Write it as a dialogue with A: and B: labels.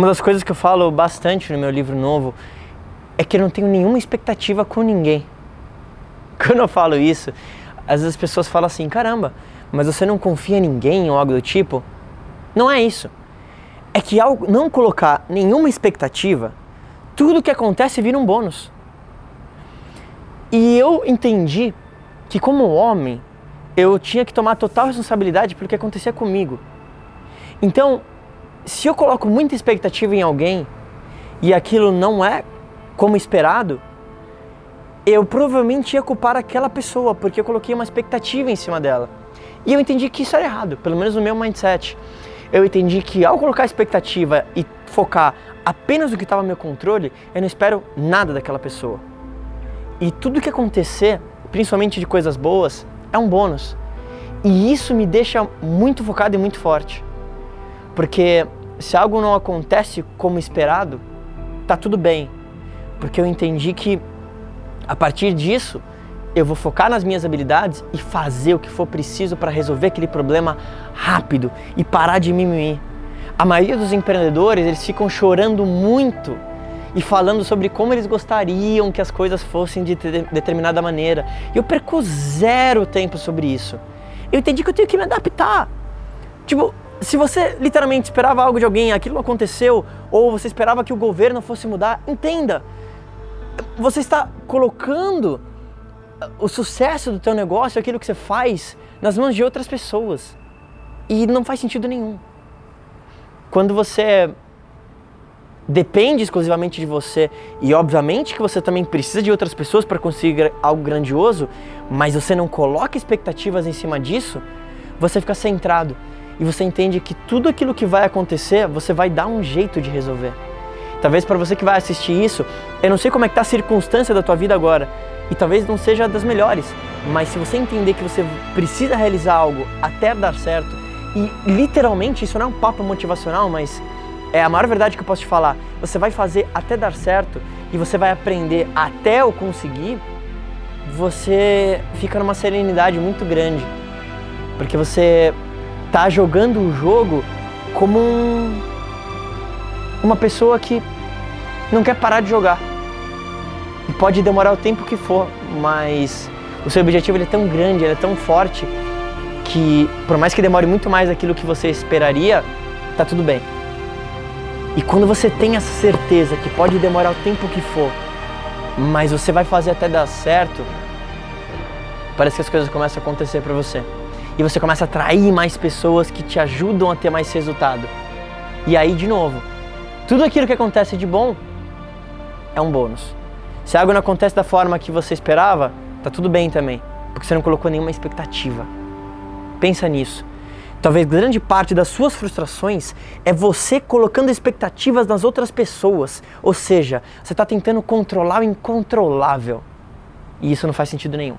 A: Uma das coisas que eu falo bastante no meu livro novo é que eu não tenho nenhuma expectativa com ninguém. Quando eu falo isso, às vezes as pessoas falam assim: caramba, mas você não confia em ninguém ou algo do tipo? Não é isso. É que ao não colocar nenhuma expectativa, tudo que acontece vira um bônus. E eu entendi que, como homem, eu tinha que tomar total responsabilidade pelo que acontecia comigo. Então, se eu coloco muita expectativa em alguém e aquilo não é como esperado, eu provavelmente ia culpar aquela pessoa porque eu coloquei uma expectativa em cima dela. E eu entendi que isso era errado, pelo menos no meu mindset. Eu entendi que ao colocar expectativa e focar apenas no que estava no meu controle, eu não espero nada daquela pessoa. E tudo que acontecer, principalmente de coisas boas, é um bônus. E isso me deixa muito focado e muito forte. Porque se algo não acontece como esperado, tá tudo bem. Porque eu entendi que a partir disso, eu vou focar nas minhas habilidades e fazer o que for preciso para resolver aquele problema rápido e parar de mimimi. A maioria dos empreendedores, eles ficam chorando muito e falando sobre como eles gostariam que as coisas fossem de determinada maneira. Eu perco zero tempo sobre isso. Eu entendi que eu tenho que me adaptar. Tipo, se você literalmente esperava algo de alguém, aquilo aconteceu, ou você esperava que o governo fosse mudar, entenda. Você está colocando o sucesso do teu negócio, aquilo que você faz, nas mãos de outras pessoas. E não faz sentido nenhum. Quando você depende exclusivamente de você e obviamente que você também precisa de outras pessoas para conseguir algo grandioso, mas você não coloca expectativas em cima disso, você fica centrado e você entende que tudo aquilo que vai acontecer, você vai dar um jeito de resolver. Talvez para você que vai assistir isso, eu não sei como é que tá a circunstância da tua vida agora, e talvez não seja das melhores, mas se você entender que você precisa realizar algo até dar certo, e literalmente isso não é um papo motivacional, mas é a maior verdade que eu posso te falar. Você vai fazer até dar certo e você vai aprender até o conseguir, você fica numa serenidade muito grande. Porque você tá jogando o jogo como um, uma pessoa que não quer parar de jogar. E pode demorar o tempo que for, mas o seu objetivo ele é tão grande, ele é tão forte que por mais que demore muito mais aquilo que você esperaria, tá tudo bem. E quando você tem essa certeza que pode demorar o tempo que for, mas você vai fazer até dar certo, parece que as coisas começam a acontecer para você. E você começa a atrair mais pessoas que te ajudam a ter mais resultado. E aí, de novo, tudo aquilo que acontece de bom é um bônus. Se algo não acontece da forma que você esperava, tá tudo bem também, porque você não colocou nenhuma expectativa. Pensa nisso. Talvez grande parte das suas frustrações é você colocando expectativas nas outras pessoas. Ou seja, você está tentando controlar o incontrolável. E isso não faz sentido nenhum.